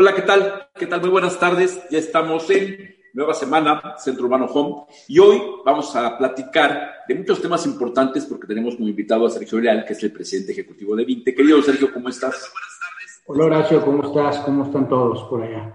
Hola, ¿qué tal? ¿Qué tal? Muy buenas tardes. Ya estamos en nueva semana, Centro Urbano Home. Y hoy vamos a platicar de muchos temas importantes porque tenemos como invitado a Sergio Leal, que es el presidente ejecutivo de Vinte. Querido Sergio, ¿cómo estás? Hola, Horacio, ¿cómo estás? ¿Cómo están todos por allá?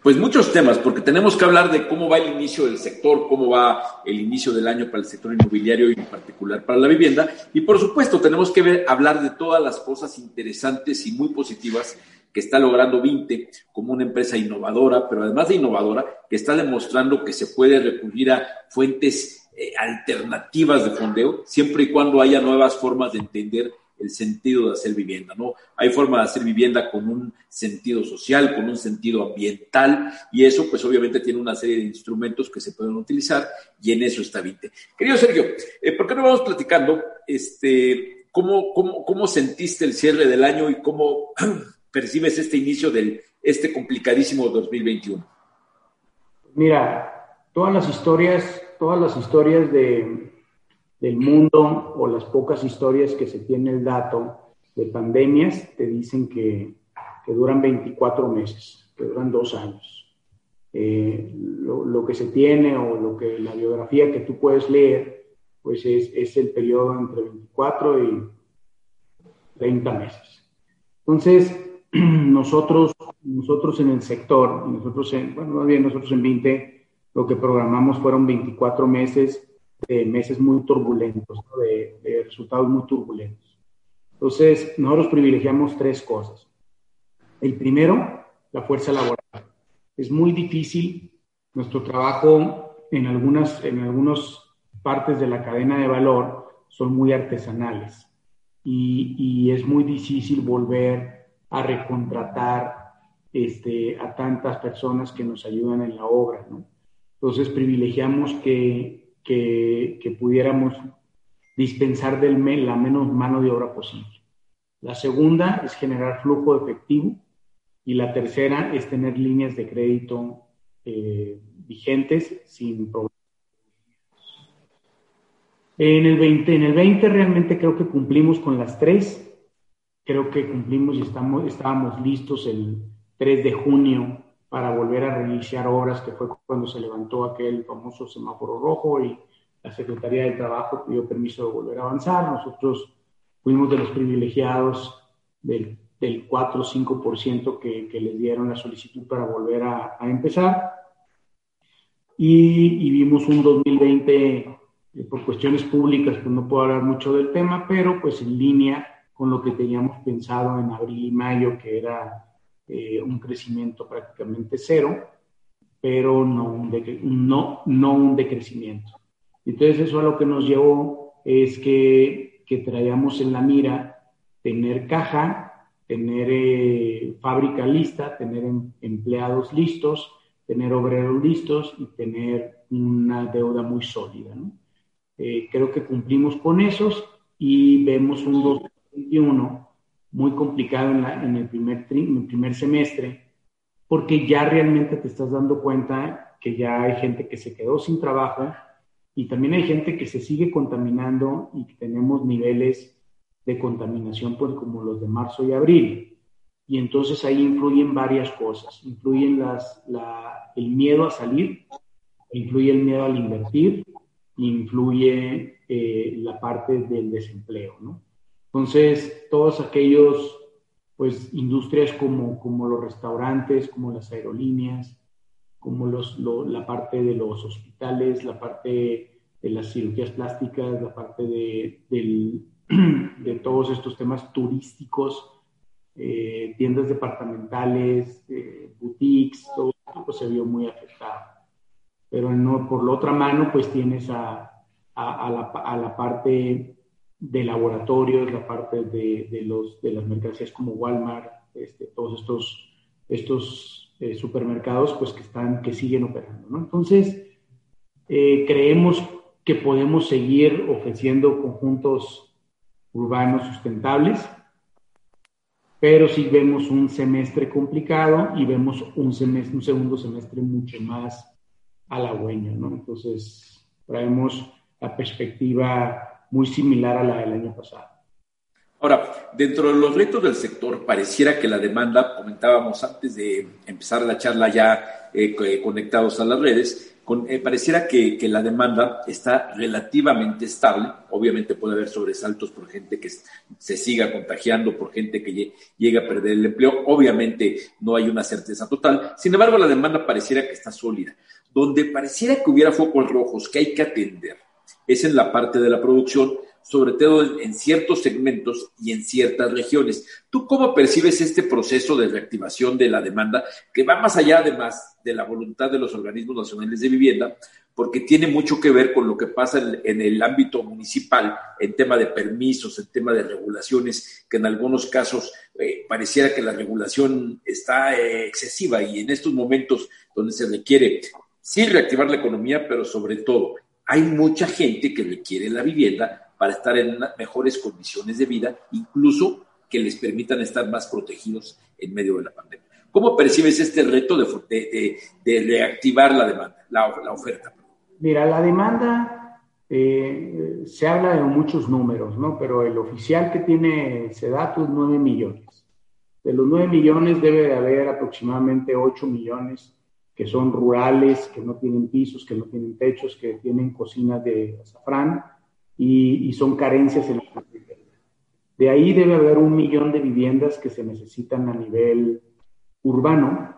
Pues muchos temas, porque tenemos que hablar de cómo va el inicio del sector, cómo va el inicio del año para el sector inmobiliario y en particular para la vivienda. Y por supuesto, tenemos que ver, hablar de todas las cosas interesantes y muy positivas que está logrando Vinte como una empresa innovadora, pero además de innovadora, que está demostrando que se puede recurrir a fuentes eh, alternativas de fondeo, siempre y cuando haya nuevas formas de entender el sentido de hacer vivienda, ¿no? Hay forma de hacer vivienda con un sentido social, con un sentido ambiental, y eso, pues obviamente tiene una serie de instrumentos que se pueden utilizar, y en eso está Vinte. Querido Sergio, eh, ¿por qué no vamos platicando? Este, ¿cómo, cómo, ¿Cómo sentiste el cierre del año y cómo percibes este inicio del este complicadísimo 2021? Mira, todas las historias, todas las historias de, del mundo o las pocas historias que se tiene el dato de pandemias te dicen que, que duran 24 meses, que duran dos años. Eh, lo, lo, que se tiene o lo que la biografía que tú puedes leer, pues es, es el periodo entre 24 y 30 meses. Entonces, nosotros, nosotros en el sector, nosotros en, bueno, más bien nosotros en 20, lo que programamos fueron 24 meses de meses muy turbulentos, de, de, resultados muy turbulentos. Entonces, nosotros privilegiamos tres cosas. El primero, la fuerza laboral. Es muy difícil nuestro trabajo en algunas, en algunas partes de la cadena de valor son muy artesanales y, y es muy difícil volver a recontratar este, a tantas personas que nos ayudan en la obra. ¿no? Entonces privilegiamos que, que, que pudiéramos dispensar del la menos mano de obra posible. La segunda es generar flujo efectivo y la tercera es tener líneas de crédito eh, vigentes sin problemas. En el, 20, en el 20 realmente creo que cumplimos con las tres creo que cumplimos y estamos, estábamos listos el 3 de junio para volver a reiniciar obras, que fue cuando se levantó aquel famoso semáforo rojo y la Secretaría del Trabajo pidió permiso de volver a avanzar. Nosotros fuimos de los privilegiados del, del 4 o 5% que, que les dieron la solicitud para volver a, a empezar. Y, y, vimos un 2020, eh, por cuestiones públicas, pues no puedo hablar mucho del tema, pero pues en línea con lo que teníamos pensado en abril y mayo, que era eh, un crecimiento prácticamente cero, pero no un, no, no un decrecimiento. Entonces eso a lo que nos llevó es que, que traíamos en la mira tener caja, tener eh, fábrica lista, tener em, empleados listos, tener obreros listos y tener una deuda muy sólida. ¿no? Eh, creo que cumplimos con esos y vemos un 2021 muy complicado en, la, en, el primer tri, en el primer semestre, porque ya realmente te estás dando cuenta que ya hay gente que se quedó sin trabajo y también hay gente que se sigue contaminando y que tenemos niveles de contaminación pues, como los de marzo y abril. Y entonces ahí influyen varias cosas. Influyen las, la, el miedo a salir, influye el miedo al invertir, influye eh, la parte del desempleo, ¿no? Entonces, todos aquellos, pues, industrias como, como los restaurantes, como las aerolíneas, como los, lo, la parte de los hospitales, la parte de las cirugías plásticas, la parte de, de todos estos temas turísticos, eh, tiendas departamentales, eh, boutiques, todo esto se vio muy afectado. Pero por la otra mano, pues tienes a, a, la, a la parte de laboratorios, la parte de, de, los, de las mercancías como Walmart, este, todos estos, estos eh, supermercados pues que, están, que siguen operando. ¿no? Entonces, eh, creemos que podemos seguir ofreciendo conjuntos urbanos sustentables, pero sí vemos un semestre complicado y vemos un, semestre, un segundo semestre mucho más halagüeño, ¿no? Entonces, traemos la perspectiva muy similar a la del año pasado. Ahora, dentro de los retos del sector, pareciera que la demanda, comentábamos antes de empezar la charla ya eh, conectados a las redes, eh, pareciera que, la demanda está relativamente estable. Obviamente puede haber sobresaltos por gente que se siga contagiando, por gente que llegue a perder el empleo. Obviamente no hay una certeza total. Sin embargo, la demanda pareciera que está sólida. Donde pareciera que hubiera focos rojos que hay que atender es en la parte de la producción, sobre todo en ciertos segmentos y en ciertas regiones. ¿Tú cómo percibes este proceso de reactivación de la demanda que va más allá además de la voluntad de los organismos nacionales de vivienda, porque tiene mucho que ver con lo que pasa en, el ámbito municipal, en tema de permisos, en tema de regulaciones, que en algunos casos eh, pareciera que la regulación está eh, excesiva y en estos momentos donde se requiere sí reactivar la economía, pero sobre todo hay mucha gente que requiere la vivienda para estar en mejores condiciones de vida, incluso que les permitan estar más protegidos en medio de la pandemia. ¿Cómo percibes este reto de, reactivar la demanda, la, oferta? Mira, la demanda, eh, se habla de muchos números, ¿no? Pero el oficial que tiene es 9 millones. De los 9 millones debe de haber aproximadamente 8 millones que son rurales, que no tienen pisos, que no tienen techos, que tienen cocinas de azafrán, y, son carencias en la. De ahí debe haber un millón de viviendas que se necesitan a nivel urbano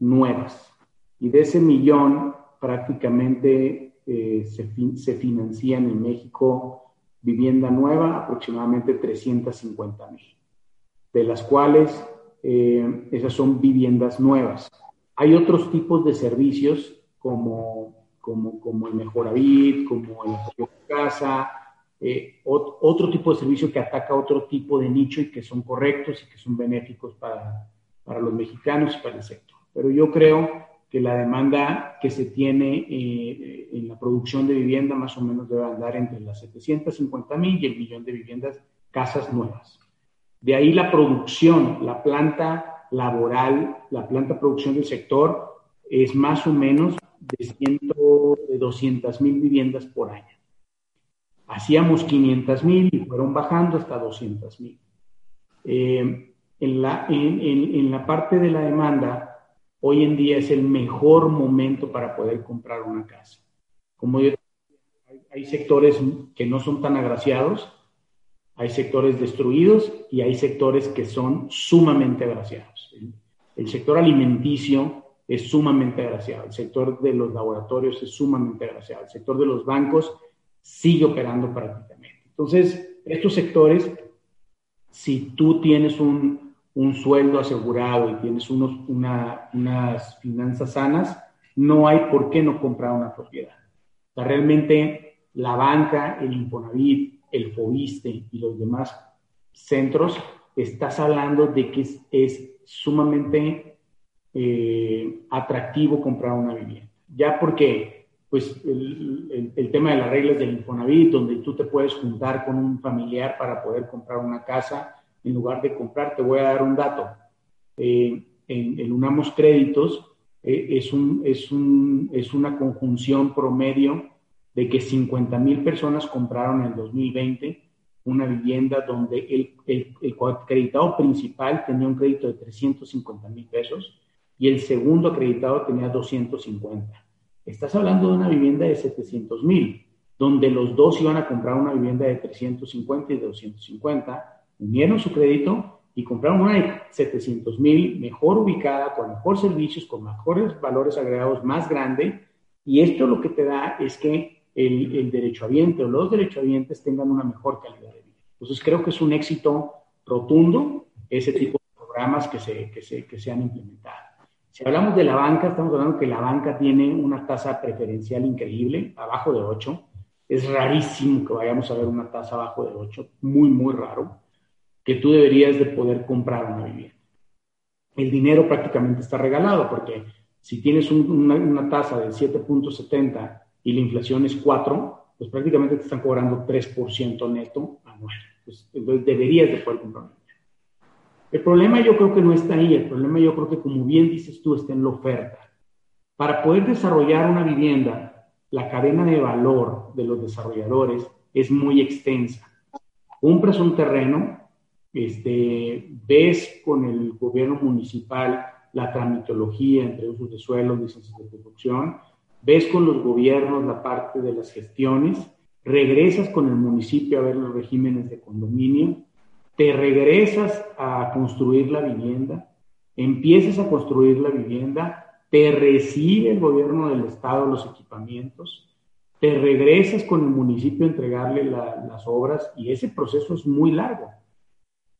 nuevas. Y de ese millón prácticamente eh, se, se, financian en México vivienda nueva aproximadamente 350 mil, de las cuales eh, esas son viviendas nuevas. Hay otros tipos de servicios como como, como el Mejoravit, como el apoyo casa, eh, otro tipo de servicio que ataca otro tipo de nicho y que son correctos y que son benéficos para, para los mexicanos y para el sector. Pero yo creo que la demanda que se tiene eh, en la producción de vivienda más o menos debe andar entre las 750 mil y el millón de viviendas, casas nuevas. De ahí la producción, la planta laboral, la planta producción del sector es más o menos de, ciento, de 200 mil viviendas por año. Hacíamos 500 mil y fueron bajando hasta 200 mil. Eh, en, la, en, la parte de la demanda, hoy en día es el mejor momento para poder comprar una casa. Como yo hay sectores que no son tan agraciados, hay sectores destruidos y hay sectores que son sumamente agraciados. El sector alimenticio es sumamente agraciado, el sector de los laboratorios es sumamente agraciado, el sector de los bancos sigue operando prácticamente. Entonces, estos sectores, si tú tienes un, un sueldo asegurado y tienes unos, unas finanzas sanas, no hay por qué no comprar una propiedad. O sea, realmente la banca, el Infonavit, el FOISTE y los demás centros, estás hablando de que es, es sumamente eh, atractivo comprar una vivienda. Ya porque, pues, el, el, tema de las reglas del Infonavit, donde tú te puedes juntar con un familiar para poder comprar una casa, en lugar de comprar, te voy a dar un dato. Eh, en, Unamos Créditos eh, es, un, es, un, es una conjunción promedio de que 50 mil personas compraron en 2020 una vivienda donde el, el, el, acreditado principal tenía un crédito de 350 mil pesos y el segundo acreditado tenía 250. Estás hablando de una vivienda de 700 mil, donde los dos iban a comprar una vivienda de 350 y de 250, unieron su crédito y compraron una de 700 mil, mejor ubicada, con mejores servicios, con mejores valores agregados, más grande. Y esto lo que te da es que el, el derechohabiente o los derechohabientes tengan una mejor calidad de vida. Entonces creo que es un éxito rotundo ese tipo de programas que se, que se, que se han implementado. Si hablamos de la banca, estamos hablando que la banca tiene una tasa preferencial increíble, abajo de 8. Es rarísimo que vayamos a ver una tasa abajo de 8, muy, muy raro, que tú deberías de poder comprar una vivienda. el dinero prácticamente está regalado, porque si tienes una, tasa de 7.70 y la inflación es 4, pues prácticamente te están cobrando 3% neto anual. Pues, entonces deberías de poder comprar El problema yo creo que no está ahí, el problema yo creo que como bien dices tú está en la oferta. Para poder desarrollar una vivienda, la cadena de valor de los desarrolladores es muy extensa. Compras un terreno, este, ves con el gobierno municipal la tramitología entre usos de suelo, licencias de producción, ves con los gobiernos la parte de las gestiones, regresas con el municipio a ver los regímenes de condominio, te regresas a construir la vivienda, empiezas a construir la vivienda, te recibe el gobierno del estado los equipamientos, te regresas con el municipio a entregarle las obras y ese proceso es muy largo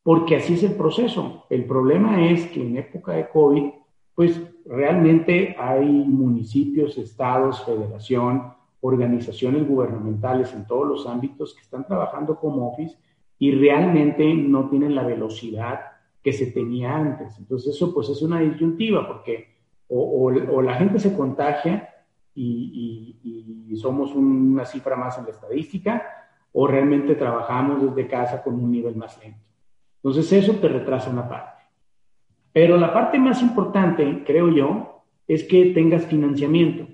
porque así es el proceso. El problema es que en época de COVID, pues realmente hay municipios, estados, federación, organizaciones gubernamentales en todos los ámbitos que están trabajando como office y realmente no tienen la velocidad que se tenía antes. Entonces eso pues es una disyuntiva porque o, la gente se contagia y, y somos una cifra más en la estadística o realmente trabajamos desde casa con un nivel más lento. Entonces eso te retrasa una parte. Pero la parte más importante, creo yo, es que tengas financiamiento.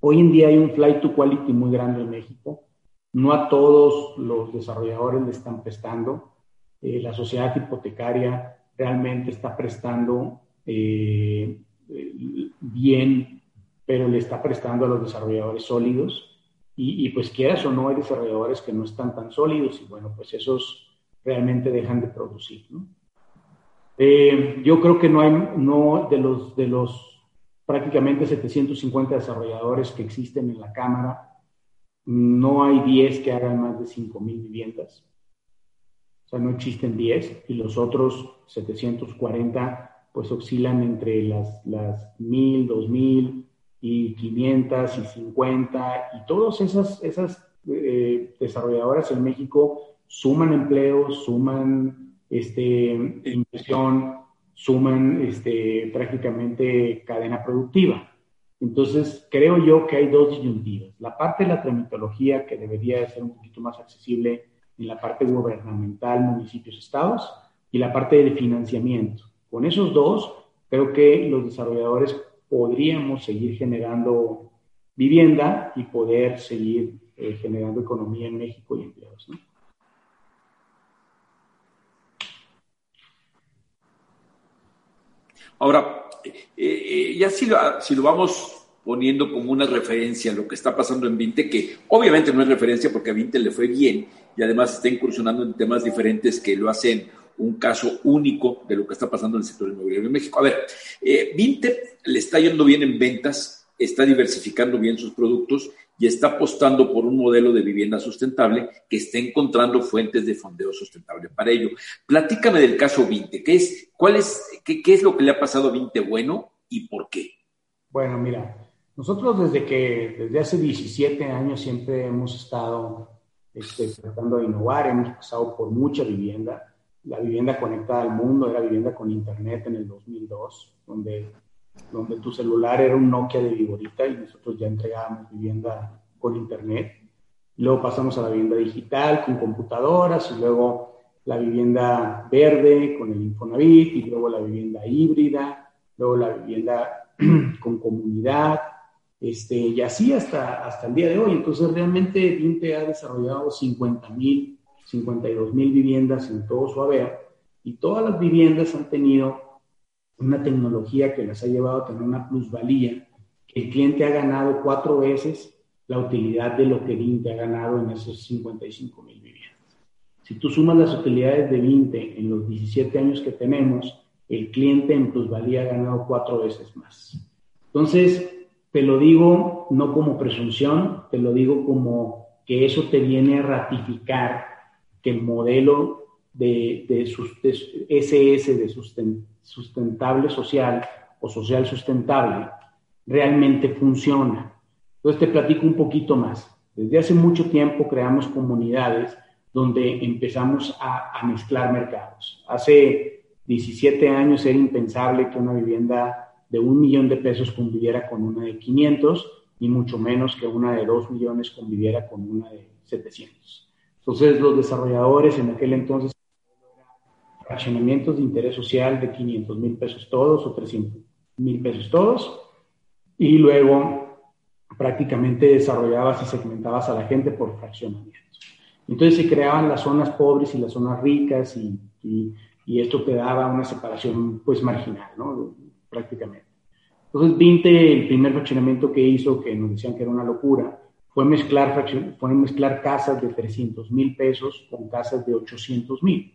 Hoy en día hay un flight to quality muy grande en México. No a todos los desarrolladores le están prestando. Eh, la sociedad hipotecaria realmente está prestando eh, bien, pero le está prestando a los desarrolladores sólidos. Y, y, pues quieras o no, hay desarrolladores que no están tan sólidos y bueno, pues esos realmente dejan de producir. Eh, yo creo que no hay, no, de los, de los prácticamente 750 desarrolladores que existen en la Cámara, no hay 10 que hagan más de 5.000 viviendas. O sea, no existen 10 y los otros 740 pues oscilan entre las, las 1.000, 2.000 y 500 y 50 y todas esas, esas eh, desarrolladoras en México suman empleos, suman este, inversión, suman este, prácticamente cadena productiva. Entonces, creo yo que hay dos disyuntivas. La parte de la tramitología, que debería ser un poquito más accesible en la parte gubernamental, municipios, estados, y la parte de financiamiento. Con esos dos, creo que los desarrolladores podríamos seguir generando vivienda y poder seguir eh, generando economía en México y empleos. ¿no? Ahora, eh, eh, ya si lo, si lo vamos poniendo como una referencia a lo que está pasando en Vinte, que obviamente no es referencia porque a Vinte le fue bien y además está incursionando en temas diferentes que lo hacen un caso único de lo que está pasando en el sector inmobiliario en México. A ver, eh, Vinte le está yendo bien en ventas, está diversificando bien sus productos y está apostando por un modelo de vivienda sustentable que esté encontrando fuentes de fondeo sustentable para ello. Platícame del caso Vinte, ¿qué es, cuál es, qué, es lo que le ha pasado a Vinte bueno y por qué? Bueno, mira, nosotros desde que, desde hace 17 años siempre hemos estado este, tratando de innovar, hemos pasado por mucha vivienda. La vivienda conectada al mundo era vivienda con internet en el 2002, donde donde tu celular era un Nokia de Vigorita y nosotros ya entregábamos vivienda con internet. Luego pasamos a la vivienda digital con computadoras y luego la vivienda verde con el Infonavit y luego la vivienda híbrida, luego la vivienda con comunidad, este, y así hasta, hasta el día de hoy. Entonces realmente Vinte ha desarrollado 50 mil, 52 mil viviendas en todo su haber y todas las viviendas han tenido una tecnología que les ha llevado a tener una plusvalía, que el cliente ha ganado cuatro veces la utilidad de lo que Vinte ha ganado en esos 55 mil viviendas. Si tú sumas las utilidades de Vinte en los 17 años que tenemos, el cliente en plusvalía ha ganado cuatro veces más. Entonces, te lo digo no como presunción, te lo digo como que eso te viene a ratificar que el modelo de, de, SS de sustentable social o social sustentable realmente funciona. Entonces te platico un poquito más. Desde hace mucho tiempo creamos comunidades donde empezamos a, mezclar mercados. Hace 17 años era impensable que una vivienda de un millón de pesos conviviera con una de 500 y mucho menos que una de 2 millones conviviera con una de 700. Entonces los desarrolladores en aquel entonces fraccionamientos de interés social de 500 mil pesos todos o 300 mil pesos todos y luego prácticamente desarrollabas y segmentabas a la gente por fraccionamientos. Entonces se creaban las zonas pobres y las zonas ricas y, y, y esto te daba una separación pues marginal, ¿no? Prácticamente. Entonces Vinte, el primer fraccionamiento que hizo, que nos decían que era una locura, fue mezclar, fue mezclar casas de 300 mil pesos con casas de 800 mil.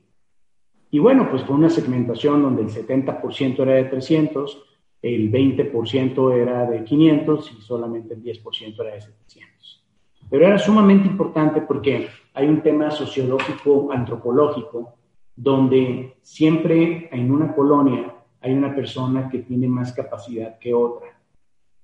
Y bueno, pues fue una segmentación donde el 70% era de 300, el 20% era de 500 y solamente el 10% era de 700. Pero era sumamente importante porque hay un tema sociológico, antropológico, donde siempre en una colonia hay una persona que tiene más capacidad que otra.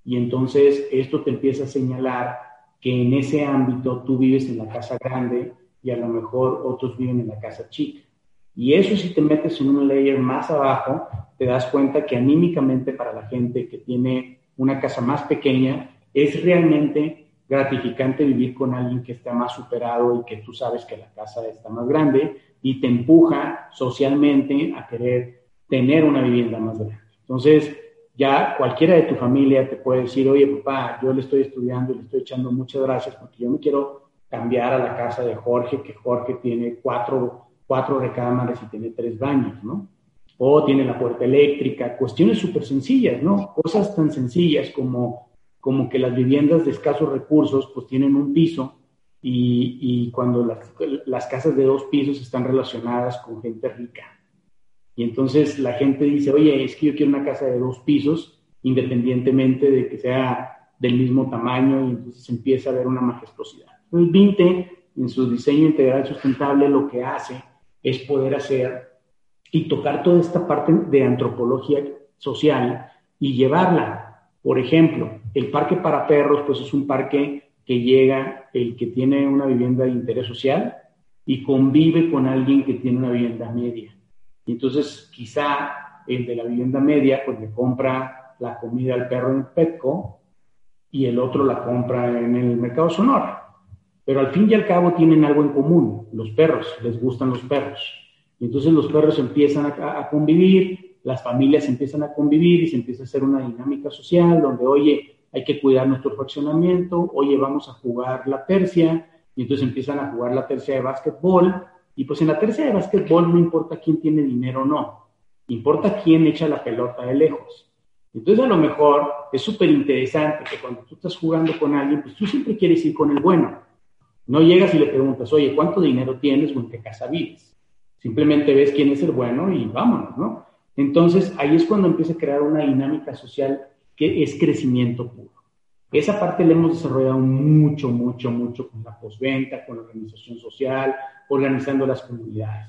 Y entonces esto te empieza a señalar que en ese ámbito tú vives en la casa grande y a lo mejor otros viven en la casa chica. Y eso si te metes en un layer más abajo, te das cuenta que anímicamente para la gente que tiene una casa más pequeña, es realmente gratificante vivir con alguien que está más superado y que tú sabes que la casa está más grande y te empuja socialmente a querer tener una vivienda más grande. Entonces, ya cualquiera de tu familia te puede decir, oye, papá, yo le estoy estudiando y le estoy echando muchas gracias porque yo me quiero cambiar a la casa de Jorge, que Jorge tiene cuatro cuatro recámaras y tiene tres baños, ¿no? O tiene la puerta eléctrica, cuestiones súper sencillas, ¿no? Cosas tan sencillas como, como que las viviendas de escasos recursos pues tienen un piso y, y cuando las, las casas de dos pisos están relacionadas con gente rica. Y entonces la gente dice, oye, es que yo quiero una casa de dos pisos, independientemente de que sea del mismo tamaño, y entonces empieza a haber una majestuosidad. Entonces, Vinte, en su diseño integral sustentable, lo que hace es poder hacer y tocar toda esta parte de antropología social y llevarla. Por ejemplo, el parque para perros, pues es un parque que llega el que tiene una vivienda de interés social y convive con alguien que tiene una vivienda media. Y entonces quizá el de la vivienda media pues le compra la comida al perro en Petco y el otro la compra en el mercado Sonora. Pero al fin y al cabo tienen algo en común, los perros, les gustan los perros. Y entonces los perros empiezan a, convivir, las familias empiezan a convivir y se empieza a hacer una dinámica social donde, oye, hay que cuidar nuestro fraccionamiento, oye, vamos a jugar la tercia, y entonces empiezan a jugar la tercia de básquetbol, y pues en la tercia de básquetbol no importa quién tiene dinero o no, importa quién echa la pelota de lejos. Entonces a lo mejor es súper interesante que cuando tú estás jugando con alguien, pues tú siempre quieres ir con el bueno. No llegas y le preguntas, oye, ¿cuánto dinero tienes o en qué casa vives? Simplemente ves quién es el bueno y vámonos, ¿no? Entonces ahí es cuando empieza a crear una dinámica social que es crecimiento puro. Esa parte la hemos desarrollado mucho, mucho, mucho con la postventa, con la organización social, organizando las comunidades.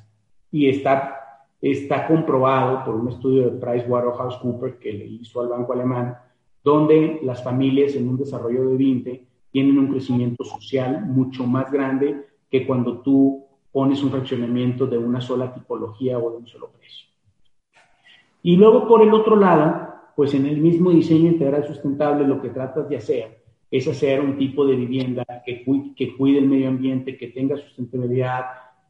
Y está, está comprobado por un estudio de PricewaterhouseCoopers que le hizo al Banco Alemán, donde las familias en un desarrollo de 20 tienen un crecimiento social mucho más grande que cuando tú pones un fraccionamiento de una sola tipología o de un solo precio. Y luego, por el otro lado, pues en el mismo diseño integral sustentable lo que tratas de hacer es hacer un tipo de vivienda que, que cuide el medio ambiente, que tenga sustentabilidad,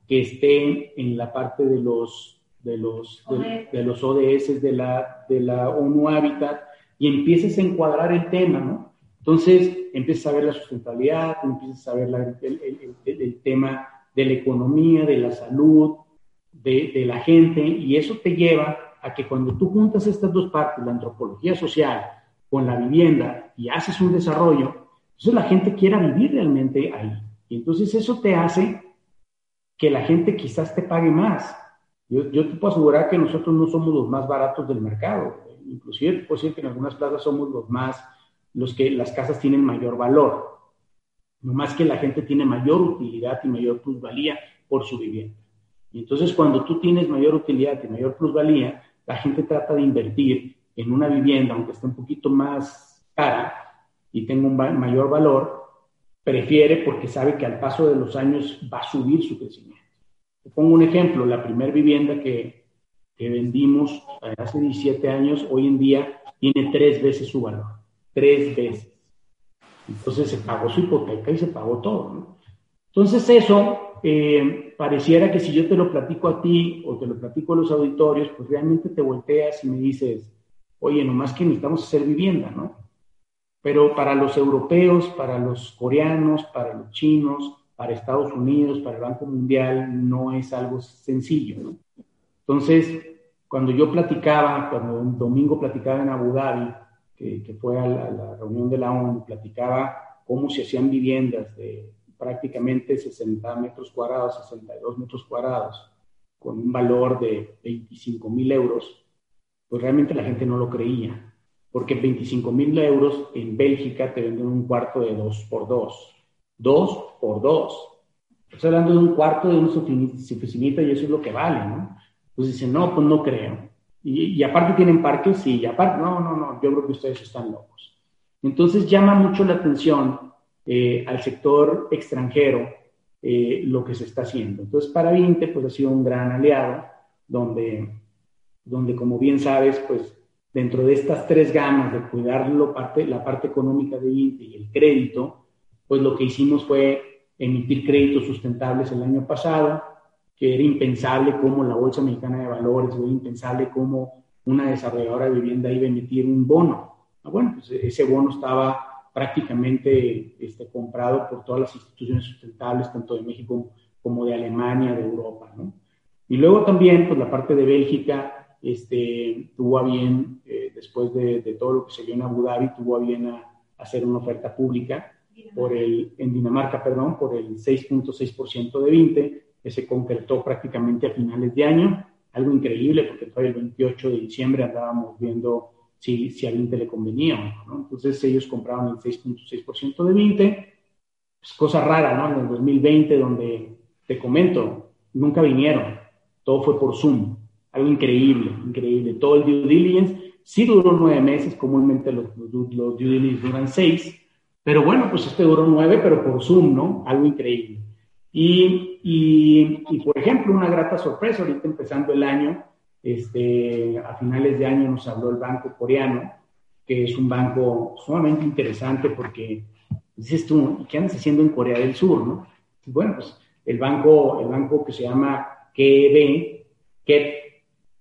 que esté en la parte de los, de los, de, los ODS de la, de la ONU Habitat y empieces a encuadrar el tema, ¿no? Entonces, empiezas a ver la sustentabilidad, empiezas a ver el, tema de la economía, de la salud, de, la gente, y eso te lleva a que cuando tú juntas estas dos partes, la antropología social con la vivienda, y haces un desarrollo, entonces la gente quiera vivir realmente ahí. Y entonces eso te hace que la gente quizás te pague más. Yo, yo te puedo asegurar que nosotros no somos los más baratos del mercado. Inclusive te puedo decir que en algunas plazas somos los más los que las casas tienen mayor valor. No más que la gente tiene mayor utilidad y mayor plusvalía por su vivienda. Y entonces cuando tú tienes mayor utilidad y mayor plusvalía, la gente trata de invertir en una vivienda, aunque esté un poquito más cara y tenga un mayor valor, prefiere porque sabe que al paso de los años va a subir su crecimiento. Pongo un ejemplo, la primera vivienda que, que vendimos hace 17 años, hoy en día tiene tres veces su valor. Tres veces. Entonces se pagó su hipoteca y se pagó todo. ¿no? Entonces eso eh, pareciera que si yo te lo platico a ti o te lo platico a los auditorios, pues realmente te volteas y me dices, oye, nomás que necesitamos hacer vivienda, ¿no? Pero para los europeos, para los coreanos, para los chinos, para Estados Unidos, para el Banco Mundial, no es algo sencillo, ¿no? Entonces, cuando yo platicaba, cuando un domingo platicaba en Abu Dhabi, que, fue a la, reunión de la ONU, platicaba cómo se hacían viviendas de prácticamente 60 metros cuadrados, 62 metros cuadrados, con un valor de 25 mil euros, pues realmente la gente no lo creía, porque 25 mil euros en Bélgica te venden un cuarto de 2 por 2, 2 por 2. Estoy hablando de un cuarto de una oficinita y eso es lo que vale, ¿no? Pues dicen, no, pues no creo. Y, aparte tienen parques, y aparte, no, no, no, yo creo que ustedes están locos. Entonces llama mucho la atención eh, al sector extranjero eh, lo que se está haciendo. Entonces para Vinte, pues ha sido un gran aliado, donde, donde como bien sabes, pues dentro de estas tres gamas de cuidar parte, la parte económica de Vinte y el crédito, pues lo que hicimos fue emitir créditos sustentables el año pasado, que era impensable cómo la Bolsa Mexicana de Valores, era impensable cómo una desarrolladora de vivienda iba a emitir un bono. Ah, bueno, pues ese bono estaba prácticamente este, comprado por todas las instituciones sustentables, tanto de México como de Alemania, de Europa, ¿no? Y luego también, pues la parte de Bélgica este, tuvo a bien, eh, después de, todo lo que se dio en Abu Dhabi, tuvo a bien a, hacer una oferta pública por el, en Dinamarca, perdón, por el 6.6% de 20, que se concretó prácticamente a finales de año, algo increíble porque todavía el 28 de diciembre andábamos viendo si, si a 20 le convenía o no, Entonces ellos compraron el 6.6% de 20, es cosa rara, ¿no? En el 2020, donde te comento, nunca vinieron, todo fue por Zoom, algo increíble, increíble. Todo el due diligence sí duró nueve meses, comúnmente los, los, los due diligence duran seis, pero bueno, pues este duró nueve, pero por Zoom, ¿no? Algo increíble. Y, y, por ejemplo, una grata sorpresa, ahorita empezando el año, este, a finales de año nos habló el banco coreano, que es un banco sumamente interesante porque dices tú, ¿qué andas haciendo en Corea del Sur? ¿no? Bueno, pues el banco, el banco que se llama KEB, KEP,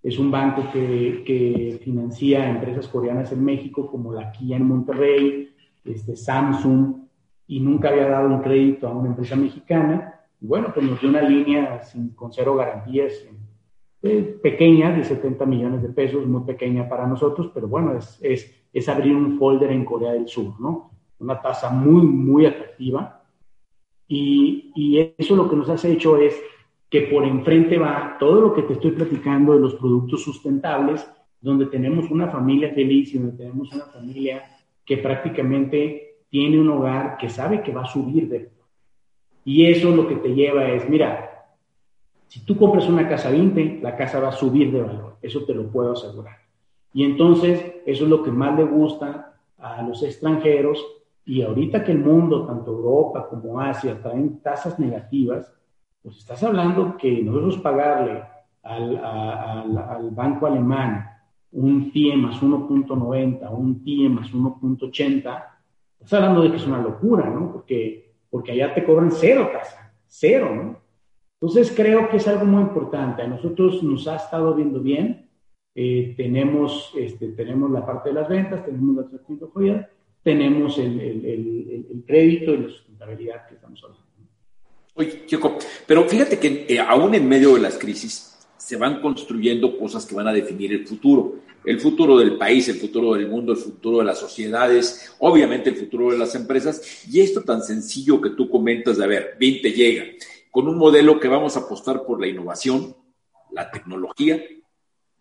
es un banco que, que financia empresas coreanas en México como la Kia en Monterrey, este, Samsung, y nunca había dado un crédito a una empresa mexicana bueno, pues nos dio una línea sin, con cero garantías eh, pequeña, de 70 millones de pesos, muy pequeña para nosotros, pero bueno, es, es, es abrir un folder en Corea del Sur, ¿no? Una tasa muy, muy atractiva. Y, y eso lo que nos has hecho es que por enfrente va todo lo que te estoy platicando de los productos sustentables, donde tenemos una familia feliz y donde tenemos una familia que prácticamente tiene un hogar que sabe que va a subir de y eso lo que te lleva es, mira, si tú compras una casa 20, la casa va a subir de valor, eso te lo puedo asegurar. Y entonces, eso es lo que más le gusta a los extranjeros. Y ahorita que el mundo, tanto Europa como Asia, traen tasas negativas, pues estás hablando que nosotros pagarle al, al banco alemán un TIE más 1.90, un TIE más 1.80, estás hablando de que es una locura, ¿no? Porque porque allá te cobran cero tasa, cero, ¿no? Entonces creo que es algo muy importante. A nosotros nos ha estado viendo bien. Eh, tenemos, este, tenemos la parte de las ventas, tenemos la tecnología, tenemos el, el, el, crédito y la sustentabilidad que estamos hablando. Oye, Chico, pero fíjate que eh, aún en medio de las crisis se van construyendo cosas que van a definir el futuro el futuro del país, el futuro del mundo, el futuro de las sociedades, obviamente el futuro de las empresas. Y esto tan sencillo que tú comentas de, a ver, 20 llega, con un modelo que vamos a apostar por la innovación, la tecnología,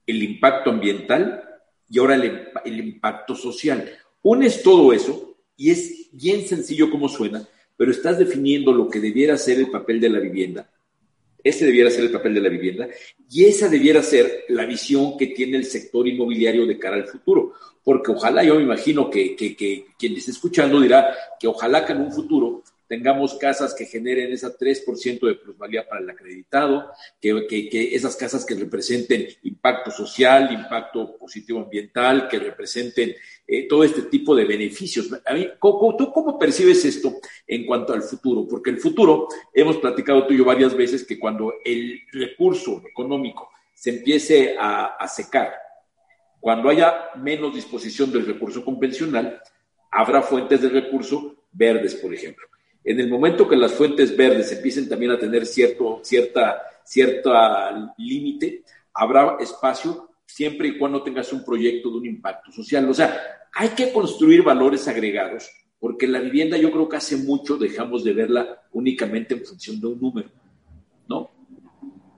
el impacto ambiental y ahora el, el impacto social. Unes todo eso y es bien sencillo como suena, pero estás definiendo lo que debiera ser el papel de la vivienda ese debiera ser el papel de la vivienda y esa debiera ser la visión que tiene el sector inmobiliario de cara al futuro. Porque ojalá, yo me imagino que, que, que quien esté escuchando dirá que ojalá que en un futuro tengamos casas que generen esa 3% de plusvalía para el acreditado, que, esas casas que representen impacto social, impacto positivo ambiental, que representen eh, todo este tipo de beneficios. ¿Tú cómo percibes esto en cuanto al futuro? Porque el futuro, hemos platicado tú y yo varias veces que cuando el recurso económico se empiece a, a secar, cuando haya menos disposición del recurso convencional, habrá fuentes de recurso verdes, por ejemplo. En el momento que las fuentes verdes empiecen también a tener cierto cierta, cierta límite, habrá espacio siempre y cuando tengas un proyecto de un impacto social. O sea, hay que construir valores agregados, porque la vivienda yo creo que hace mucho dejamos de verla únicamente en función de un número, ¿no?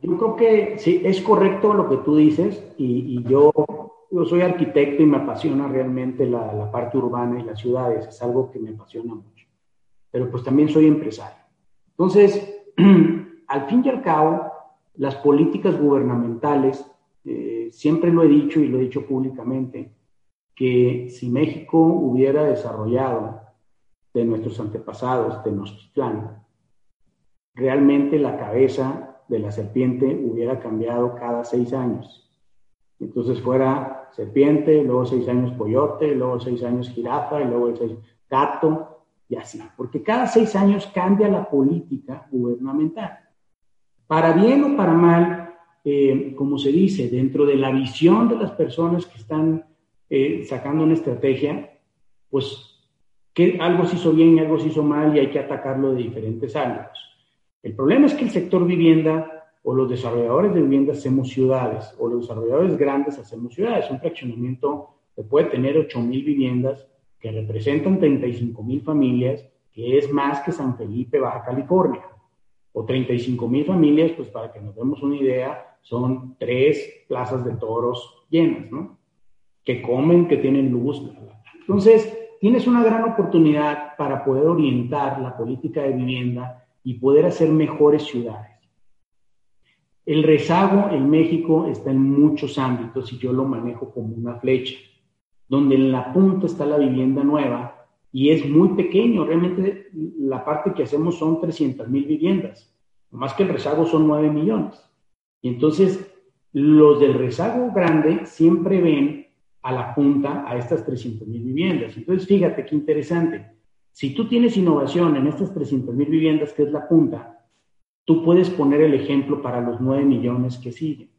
Yo creo que sí, es correcto lo que tú dices y, yo, soy arquitecto y me apasiona realmente la parte urbana y las ciudades, es algo que me apasiona mucho pero pues también soy empresario. Entonces, al fin y al cabo, las políticas gubernamentales, eh, siempre lo he dicho y lo he dicho públicamente, que si México hubiera desarrollado de nuestros antepasados, de planes, realmente la cabeza de la serpiente hubiera cambiado cada seis años. Entonces fuera serpiente, luego seis años coyote, luego seis años jirafa, y luego seis gato, así, porque cada seis años cambia la política gubernamental. Para bien o para mal, eh, como se dice, dentro de la visión de las personas que están eh, sacando una estrategia, pues que algo se hizo bien y algo se hizo mal y hay que atacarlo de diferentes ángulos. El problema es que el sector vivienda o los desarrolladores de vivienda hacemos ciudades o los desarrolladores grandes hacemos ciudades. Un fraccionamiento que puede tener 8 mil viviendas que representan 35 mil familias, que es más que San Felipe, Baja California. O 35 mil familias, pues para que nos demos una idea, son tres plazas de toros llenas, ¿no? Que comen, que tienen luz. Entonces, tienes una gran oportunidad para poder orientar la política de vivienda y poder hacer mejores ciudades. El rezago en México está en muchos ámbitos y yo lo manejo como una flecha donde en la punta está la vivienda nueva y es muy pequeño. Realmente la parte que hacemos son 300 mil viviendas, más que el rezago son 9 millones. Y entonces los del rezago grande siempre ven a la punta a estas 300 mil viviendas. Entonces fíjate qué interesante. Si tú tienes innovación en estas 300 mil viviendas, que es la punta, tú puedes poner el ejemplo para los 9 millones que siguen.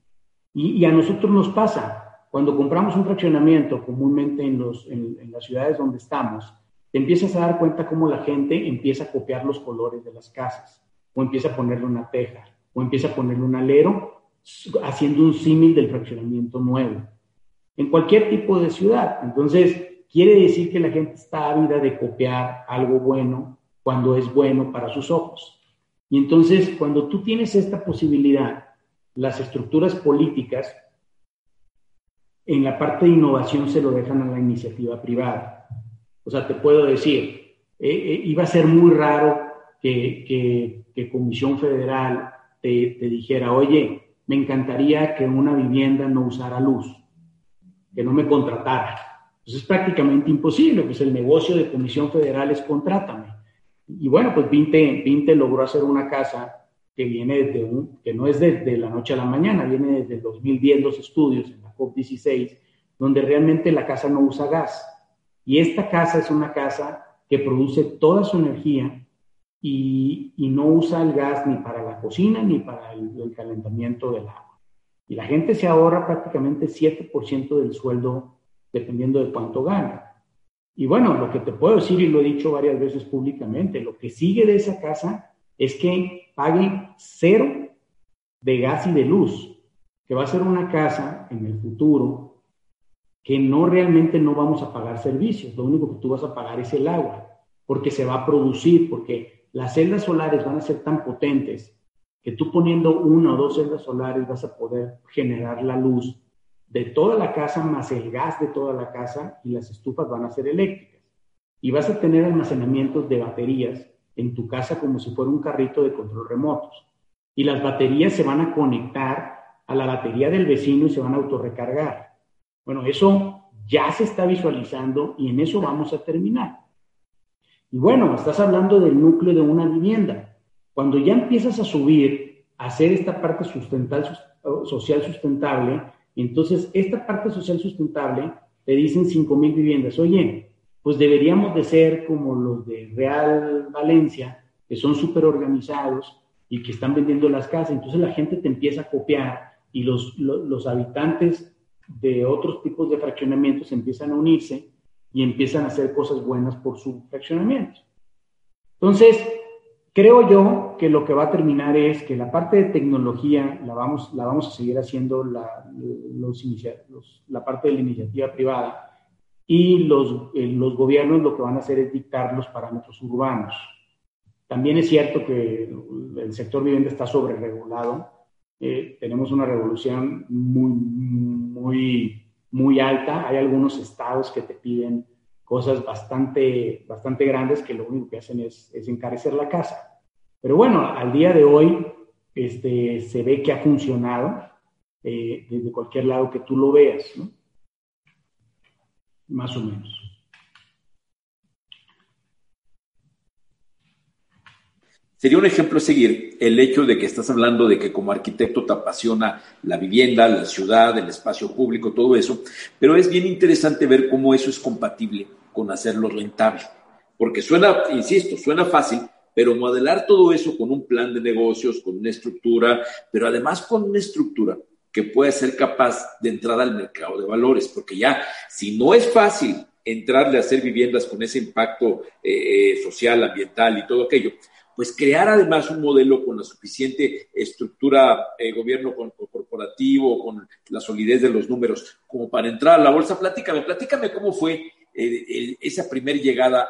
Y, y a nosotros nos pasa, cuando compramos un fraccionamiento, comúnmente en, los, en, las ciudades donde estamos, te empiezas a dar cuenta cómo la gente empieza a copiar los colores de las casas, o empieza a ponerle una teja, o empieza a ponerle un alero, haciendo un símil del fraccionamiento nuevo, en cualquier tipo de ciudad. Entonces, quiere decir que la gente está ávida de copiar algo bueno cuando es bueno para sus ojos. Y entonces, cuando tú tienes esta posibilidad, las estructuras políticas en la parte de innovación se lo dejan a la iniciativa privada. O sea, te puedo decir, eh, eh, iba a ser muy raro que, Comisión Federal te, dijera, oye, me encantaría que una vivienda no usara luz, que no me contratara. Pues es prácticamente imposible, pues el negocio de Comisión Federal es contrátame. Y bueno, pues Vinte, Vinte logró hacer una casa que viene desde un, que no es de, la noche a la mañana, viene desde el 2010 los estudios la COP16, donde realmente la casa no usa gas. Y esta casa es una casa que produce toda su energía y, y no usa el gas ni para la cocina ni para el, calentamiento del agua. Y la gente se ahorra prácticamente 7% del sueldo dependiendo de cuánto gana. Y bueno, lo que te puedo decir, y lo he dicho varias veces públicamente, lo que sigue de esa casa es que paguen cero de gas y de luz, que va a ser una casa en el futuro que no realmente no vamos a pagar servicios, lo único que tú vas a pagar es el agua, porque se va a producir, porque las celdas solares van a ser tan potentes que tú poniendo una o dos celdas solares vas a poder generar la luz de toda la casa más el gas de toda la casa y las estufas van a ser eléctricas. Y vas a tener almacenamientos de baterías en tu casa como si fuera un carrito de control remotos. Y las baterías se van a conectar a la batería del vecino y se van a autorrecargar. Bueno, eso ya se está visualizando y en eso vamos a terminar. Y bueno, estás hablando del núcleo de una vivienda. Cuando ya empiezas a subir, a hacer esta parte sustental, social sustentable, entonces esta parte social sustentable te dicen 5 mil viviendas. Oye, pues deberíamos de ser como los de Real Valencia, que son súper organizados y que están vendiendo las casas. Entonces la gente te empieza a copiar y los, los, los habitantes de otros tipos de fraccionamientos empiezan a unirse y empiezan a hacer cosas buenas por su fraccionamiento. Entonces, creo yo que lo que va a terminar es que la parte de tecnología la vamos, la vamos a seguir haciendo la, los, la parte de la iniciativa privada y los, eh, los gobiernos lo que van a hacer es dictar los parámetros urbanos. También es cierto que el sector vivienda está sobre regulado. Tenemos una revolución muy, muy muy alta. Hay algunos estados que te piden cosas bastante, bastante grandes que lo único que hacen es, encarecer la casa. Pero bueno, al día de hoy este, se ve que ha funcionado eh, desde cualquier lado que tú lo veas. Más o menos. Sería un ejemplo seguir el hecho de que estás hablando de que como arquitecto te apasiona la vivienda, la ciudad, el espacio público, todo eso, pero es bien interesante ver cómo eso es compatible con hacerlo rentable. Porque suena, insisto, suena fácil, pero modelar todo eso con un plan de negocios, con una estructura, pero además con una estructura que pueda ser capaz de entrar al mercado de valores, porque ya, si no es fácil entrarle a hacer viviendas con ese impacto eh, eh, social, ambiental y todo aquello, pues crear además un modelo con la suficiente estructura eh, gobierno corporativo, con la solidez de los números, como para entrar a la bolsa. Platícame, platícame cómo fue eh, esa primera llegada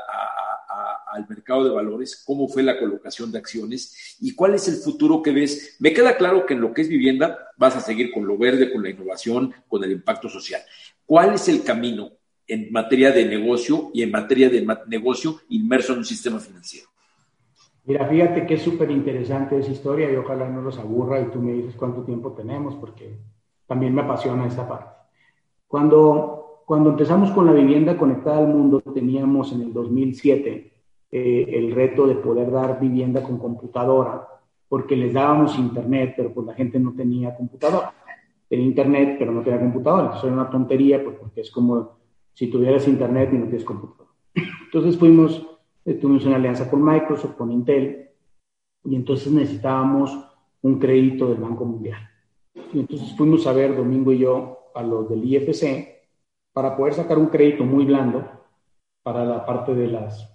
al mercado de valores, cómo fue la colocación de acciones y cuál es el futuro que ves. Me queda claro que en lo que es vivienda vas a seguir con lo verde, con la innovación, con el impacto social. ¿Cuál es el camino en materia de negocio y en materia de negocio inmerso en un sistema financiero? Mira, fíjate que es súper interesante esa historia y ojalá no los aburra y tú me dices cuánto tiempo tenemos porque también me apasiona esta parte. Cuando, cuando empezamos con la vivienda conectada al mundo, teníamos en el 2007 eh, el reto de poder dar vivienda con computadora porque les dábamos internet, pero pues la gente no tenía computadora. Tenía internet, pero no tenía computadora. Eso era una tontería pues, porque es como si tuvieras internet y no tienes computadora. Entonces fuimos tuvimos una alianza con Microsoft, con Intel, y entonces necesitábamos un crédito del Banco Mundial. Y entonces fuimos a ver, Domingo y yo, a los del IFC, para poder sacar un crédito muy blando para la parte de las,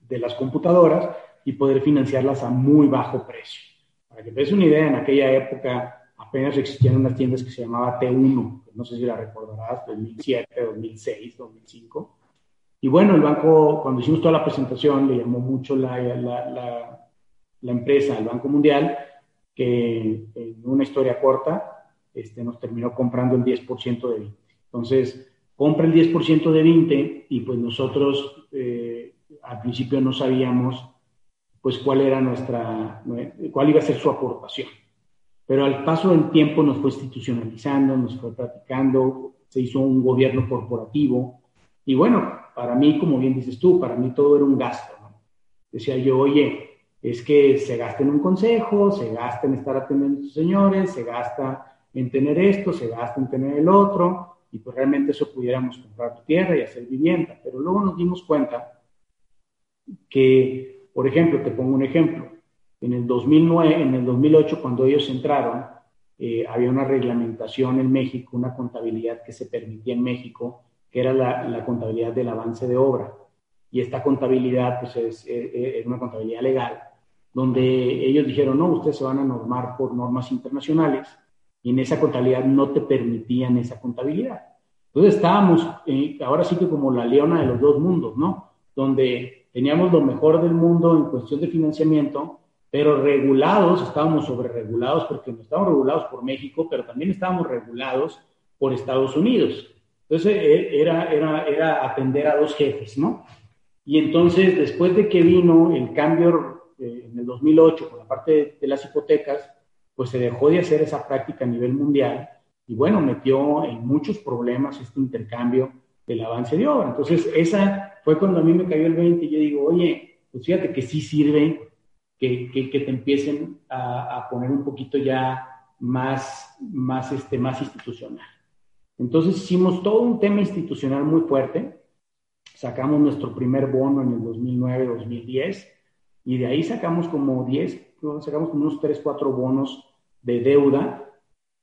de las computadoras y poder financiarlas a muy bajo precio. Para que te des una idea, en aquella época apenas existían unas tiendas que se llamaba T1, no sé si la recordarás, 2007, 2006, 2005 y bueno, el banco, cuando hicimos toda la presentación, le llamó mucho la, la, la, empresa, el Banco Mundial, que en una historia corta este, nos terminó comprando el 10% de 20. Entonces, compra el 10% de 20 y pues nosotros eh, al principio no sabíamos pues cuál era nuestra, cuál iba a ser su aportación. Pero al paso del tiempo nos fue institucionalizando, nos fue practicando, se hizo un gobierno corporativo y bueno, para mí, como bien dices tú, para mí todo era un gasto. Decía yo, oye, es que se gasta en un consejo, se gasta en estar atendiendo a sus señores, se gasta en tener esto, se gasta en tener el otro, y pues realmente eso pudiéramos comprar tierra y hacer vivienda. Pero luego nos dimos cuenta que, por ejemplo, te pongo un ejemplo, en el 2009, en el 2008, cuando ellos entraron, eh, había una reglamentación en México, una contabilidad que se permitía en México que era la, contabilidad del avance de obra. Y esta contabilidad, pues es, es, una contabilidad legal, donde ellos dijeron, no, ustedes se van a normar por normas internacionales, y en esa contabilidad no te permitían esa contabilidad. Entonces estábamos, eh, ahora sí que como la leona de los dos mundos, ¿no? Donde teníamos lo mejor del mundo en cuestión de financiamiento, pero regulados, estábamos sobre regulados porque no estábamos regulados por México, pero también estábamos regulados por Estados Unidos. Entonces era, era, era atender a dos jefes, ¿no? Y entonces, después de que vino el cambio eh, en el 2008 con la parte de, las hipotecas, pues se dejó de hacer esa práctica a nivel mundial y bueno, metió en muchos problemas este intercambio del avance de obra. Entonces, esa, fue cuando a mí me cayó el 20 y yo digo, oye, pues fíjate que sí sirve que, que, te empiecen a, a, poner un poquito ya más, más, este, más institucional. Entonces hicimos todo un tema institucional muy fuerte, sacamos nuestro primer bono en el 2009-2010 y de ahí sacamos como 10, sacamos como unos 3, 4 bonos de deuda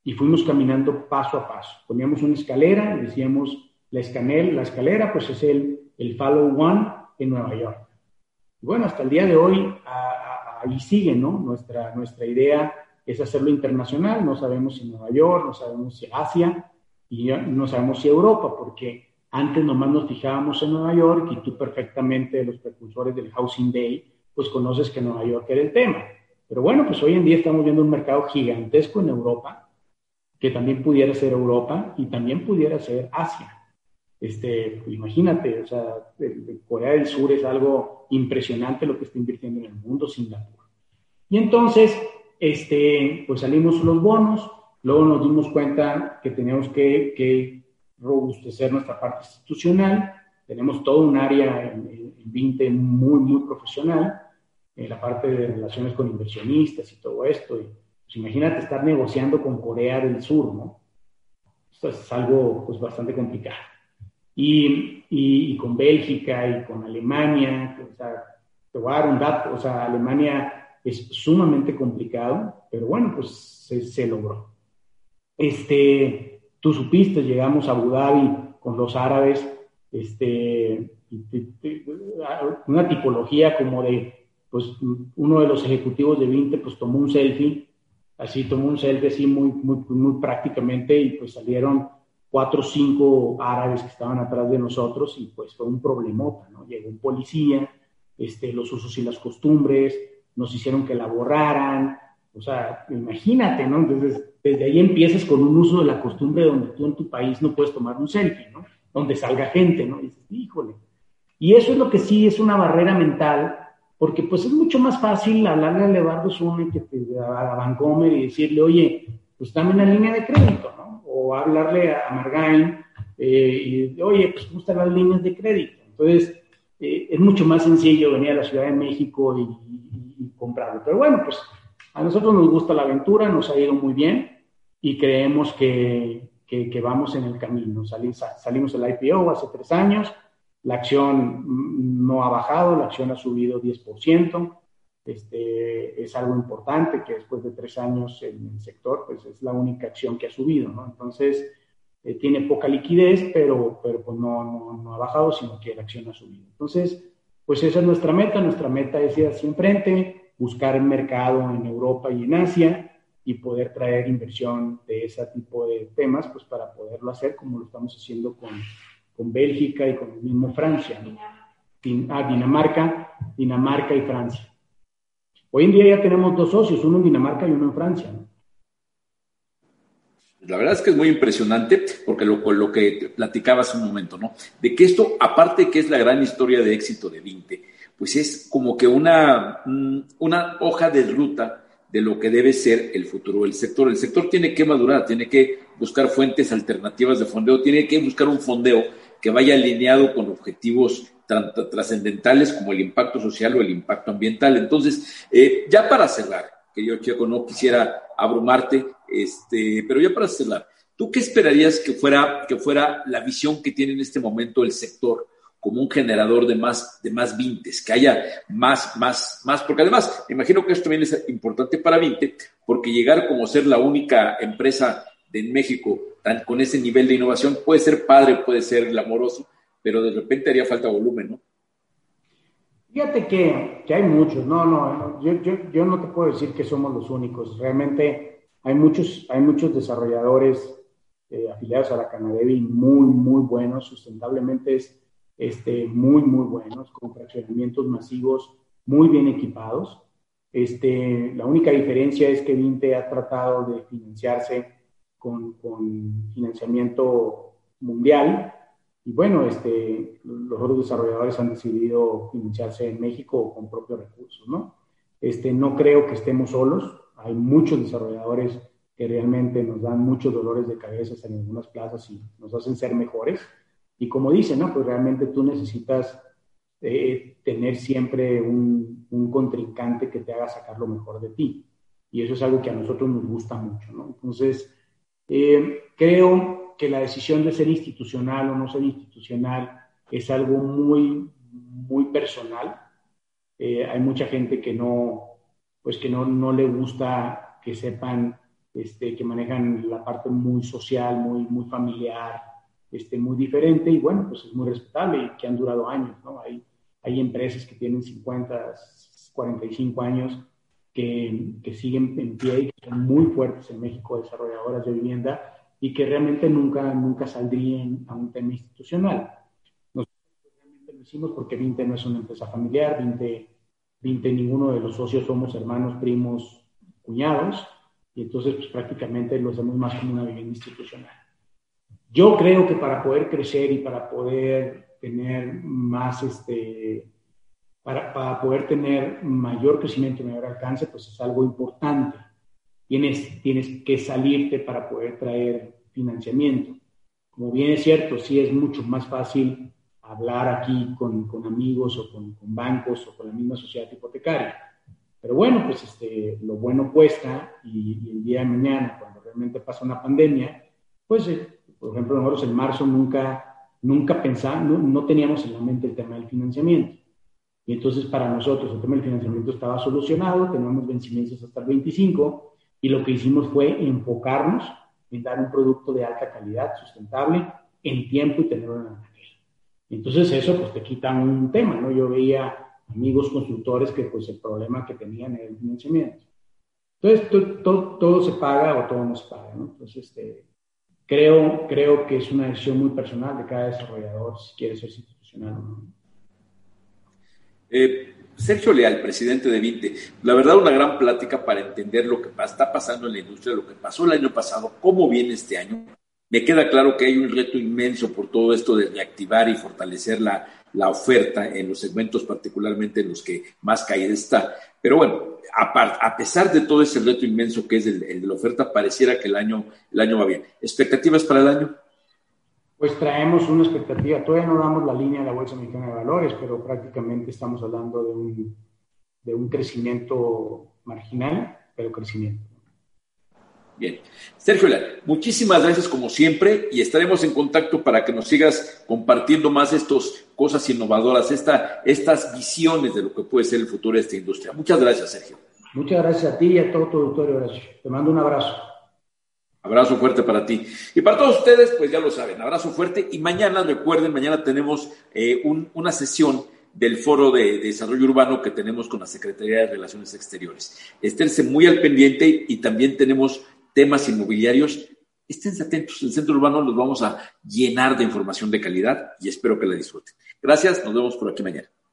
y fuimos caminando paso a paso. Poníamos una escalera decíamos, la, escanel, la escalera pues es el, el Follow One en Nueva York. Y bueno, hasta el día de hoy ahí sigue, ¿no? Nuestra, nuestra idea es hacerlo internacional, no sabemos si Nueva York, no sabemos si Asia y no sabemos si Europa, porque antes nomás nos fijábamos en Nueva York y tú perfectamente, los precursores del Housing Day, pues conoces que Nueva York era el tema. Pero bueno, pues hoy en día estamos viendo un mercado gigantesco en Europa, que también pudiera ser Europa y también pudiera ser Asia. Este, pues imagínate, o sea, Corea del Sur es algo impresionante lo que está invirtiendo en el mundo, Singapur. Y entonces, este, pues salimos los bonos, luego nos dimos cuenta que teníamos que, que robustecer nuestra parte institucional, tenemos todo un área en, en 20 muy, muy profesional, en la parte de relaciones con inversionistas y todo esto. Y, pues imagínate estar negociando con Corea del Sur, ¿no? Esto es algo pues bastante complicado. Y, y, con Bélgica y con Alemania, o sea, te voy a dar un dato, o sea, Alemania es sumamente complicado, pero bueno, pues se, se logró. Este, tú supiste, llegamos a Abu Dhabi con los árabes, este, una tipología como de pues uno de los ejecutivos de Vinte pues tomó un selfie, así tomó un selfie así muy, muy, muy prácticamente y pues salieron cuatro o cinco árabes que estaban atrás de nosotros y pues fue un problemota, ¿no? Llegó un policía, este, los usos y las costumbres, nos hicieron que la borraran, o sea, imagínate, ¿no? Entonces, desde ahí empiezas con un uso de la costumbre donde tú en tu país no puedes tomar un selfie, ¿no? Donde salga gente, ¿no? Y dices, híjole. Y eso es lo que sí es una barrera mental porque pues es mucho más fácil hablarle a Levardo Zune que a Vancomer y decirle, oye, pues dame una línea de crédito, ¿no? O hablarle a Margain eh, y, oye, pues ¿cómo las líneas de crédito? Entonces, eh, es mucho más sencillo venir a la Ciudad de México y, comprarlo. Pero bueno, pues a nosotros nos gusta la aventura, nos ha ido muy bien y creemos que, que, vamos en el camino. Salimos, salimos del IPO hace tres años la acción no ha bajado, la acción ha subido 10%. Este, es algo importante que después de tres años en el sector, pues es la única acción que ha subido, ¿no? Entonces, eh, tiene poca liquidez, pero, pero pues no, no, no, ha bajado, sino que la acción ha subido. Entonces, pues esa es nuestra meta. Nuestra meta es ir hacia enfrente, buscar mercado en Europa y en Asia y poder traer inversión de ese tipo de temas, pues para poderlo hacer como lo estamos haciendo con, con Bélgica y con el mismo Francia, ah, Dinamarca, Dinamarca y Francia. Hoy en día ya tenemos dos socios, uno en Dinamarca y uno en Francia. La verdad es que es muy impresionante, porque lo, lo que platicabas un momento, ¿no? De que esto, aparte que es la gran historia de éxito de Vinte, pues es como que una, mm, una hoja de ruta de lo que debe ser el futuro del sector. El sector tiene que madurar, tiene que buscar fuentes alternativas de fondeo, tiene que buscar un fondeo que vaya alineado con objetivos trascendentales como el impacto social o el impacto ambiental. Entonces, eh, ya para cerrar, que yo Chico no quisiera abrumarte, este, pero ya para cerrar, ¿tú qué esperarías que fuera, que fuera la visión que tiene en este momento el sector como un generador de más, de más vintes, que haya más, más, más, porque además, me imagino que esto también es importante para Vinte, porque llegar como ser la única empresa de México con ese nivel de innovación puede ser padre, puede ser glamoroso, pero de repente haría falta volumen, ¿no? Fíjate que, que hay muchos, no, no, yo, yo, yo, no te puedo decir que somos los únicos, realmente hay muchos, hay muchos desarrolladores eh, afiliados a la Canadevi muy, muy buenos, sustentablemente es este, muy, muy buenos, con fraccionamientos masivos muy bien equipados. Este, la única diferencia es que Vinte ha tratado de financiarse con, financiamiento mundial. Y bueno, este, los otros desarrolladores han decidido financiarse en México con propios recursos, ¿no? Este, no creo que estemos solos. Hay muchos desarrolladores que realmente nos dan muchos dolores de cabeza en algunas plazas y nos hacen ser mejores. Y como dice, ¿no? Pues realmente tú necesitas eh, tener siempre un, contrincante que te haga sacar lo mejor de ti. Y eso es algo que a nosotros nos gusta mucho, ¿no? Entonces, eh, creo que la decisión de ser institucional o no ser institucional es algo muy, muy personal. Eh, hay mucha gente que no, pues que no, no le gusta que sepan este, que manejan la parte muy social, muy, muy familiar, este, muy diferente y bueno, pues es muy respetable y que han durado años, ¿no? Hay, hay empresas que tienen 50, 45 años que, que, siguen en pie y que son muy fuertes en México, desarrolladoras de vivienda y que realmente nunca, nunca saldrían a un tema institucional. Nosotros realmente lo hicimos porque Vinte no es una empresa familiar, Vinte, Vinte ninguno de los socios somos hermanos, primos, cuñados, y entonces pues, prácticamente lo hacemos más como una vivienda institucional. Yo creo que para poder crecer y para poder tener más, este, para, para poder tener mayor crecimiento y mayor alcance, pues es algo importante. Tienes, tienes que salirte para poder traer financiamiento. Como bien es cierto, sí es mucho más fácil hablar aquí con, con amigos o con, con bancos o con la misma sociedad hipotecaria pero bueno, pues este, lo bueno cuesta y, el día de mañana, cuando realmente pasa una pandemia, pues, eh, por ejemplo, nosotros en marzo nunca, nunca pensamos, no, teníamos en la mente el tema del financiamiento. Y entonces para nosotros el tema del financiamiento estaba solucionado, teníamos vencimientos hasta el 25 y lo que hicimos fue enfocarnos en dar un producto de alta calidad, sustentable, en tiempo y tenerlo en la Entonces eso pues te quita un tema, ¿no? Yo veía amigos constructores que pues el problema que tenían era el financiamiento. Entonces, todo, todo, se paga o todo no se paga, ¿no? Entonces, este, creo, creo que es una decisión muy personal de cada desarrollador si quiere ser institucional o no. Eh, Sergio Leal, presidente de Vinte, la verdad una gran plática para entender lo que está pasando en la industria, lo que pasó el año pasado, cómo viene este año. Me queda claro que hay un reto inmenso por todo esto de reactivar y fortalecer la, la oferta en los segmentos particularmente en los que más caída está. Pero bueno, a, pesar de todo ese reto inmenso que es el, de la oferta, pareciera que el año, el año va bien. ¿Expectativas para el año? Pues traemos una expectativa. Todavía no damos la línea de la Bolsa Mexicana de Valores, pero prácticamente estamos hablando de un, de un crecimiento marginal, pero crecimiento. Bien. Sergio, muchísimas gracias como siempre y estaremos en contacto para que nos sigas compartiendo más estas cosas innovadoras, esta, estas visiones de lo que puede ser el futuro de esta industria. Muchas gracias, Sergio. Muchas gracias a ti y a todo tu auditorio, Horacio. Te mando un abrazo. Abrazo fuerte para ti. Y para todos ustedes, pues ya lo saben, abrazo fuerte. Y mañana, recuerden, mañana tenemos eh, una sesión del foro de, desarrollo urbano que tenemos con la Secretaría de Relaciones Exteriores. Esténse muy al pendiente y también tenemos temas inmobiliarios, estén atentos. En el Centro Urbano los vamos a llenar de información de calidad y espero que la disfruten. Gracias, nos vemos por aquí mañana.